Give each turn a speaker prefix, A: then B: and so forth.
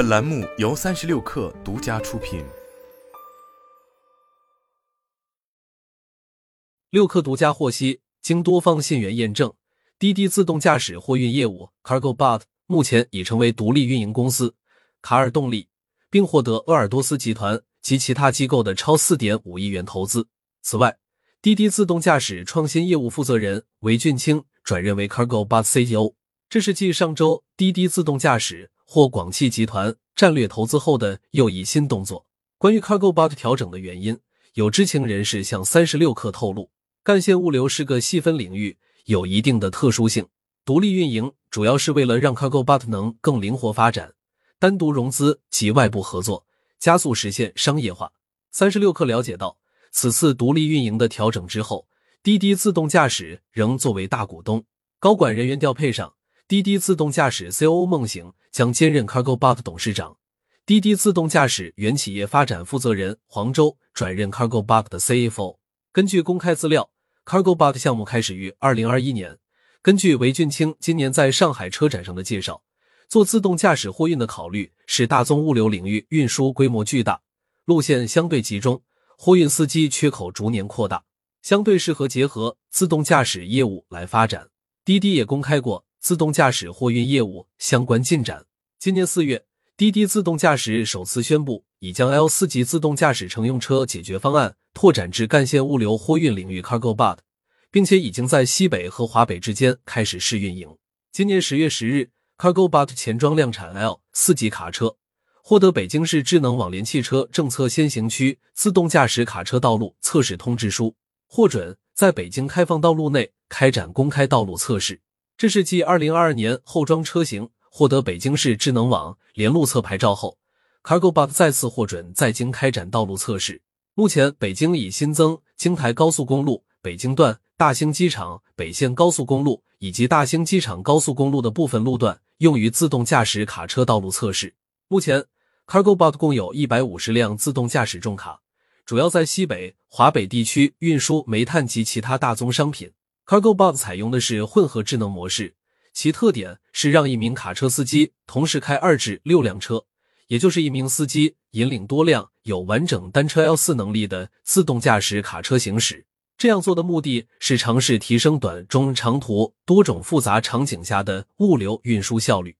A: 本栏目由三十六氪独家出品。
B: 六氪独家获悉，经多方信源验证，滴滴自动驾驶货运业务 CargoBot 目前已成为独立运营公司，卡尔动力，并获得鄂尔多斯集团及其他机构的超四点五亿元投资。此外，滴滴自动驾驶创新业务负责人韦俊清转任为 CargoBot CEO。这是继上周滴滴自动驾驶或广汽集团战略投资后的又一新动作。关于 CargoBot 调整的原因，有知情人士向三十六氪透露，干线物流是个细分领域，有一定的特殊性。独立运营主要是为了让 CargoBot 能更灵活发展，单独融资及外部合作，加速实现商业化。三十六氪了解到，此次独立运营的调整之后，滴滴自动驾驶仍作为大股东，高管人员调配上。滴滴自动驾驶 COO 孟醒将兼任 CargoBot 董事长，滴滴自动驾驶原企业发展负责人黄周转任 CargoBot 的 CFO。根据公开资料，CargoBot 项目开始于二零二一年。根据韦俊清今年在上海车展上的介绍，做自动驾驶货运的考虑是大宗物流领域运输规模巨大，路线相对集中，货运司机缺口逐年扩大，相对适合结合自动驾驶业务来发展。滴滴也公开过。自动驾驶货运业务相关进展。今年四月，滴滴自动驾驶首次宣布，已将 L 四级自动驾驶乘用车解决方案拓展至干线物流货运领域 CargoBot，并且已经在西北和华北之间开始试运营。今年十月十日，CargoBot 前装量产 L 四级卡车，获得北京市智能网联汽车政策先行区自动驾驶卡车道路测试通知书，获准在北京开放道路内开展公开道路测试。这是继二零二二年后装车型获得北京市智能网联路测牌照后，CargoBot 再次获准在京开展道路测试。目前，北京已新增京台高速公路北京段、大兴机场北线高速公路以及大兴机场高速公路的部分路段用于自动驾驶卡车道路测试。目前，CargoBot 共有一百五十辆自动驾驶重卡，主要在西北、华北地区运输煤炭及其他大宗商品。CargoBot 采用的是混合智能模式，其特点是让一名卡车司机同时开二至六辆车，也就是一名司机引领多辆有完整单车 L 四能力的自动驾驶卡车行驶。这样做的目的是尝试提升短中长途多种复杂场景下的物流运输效率。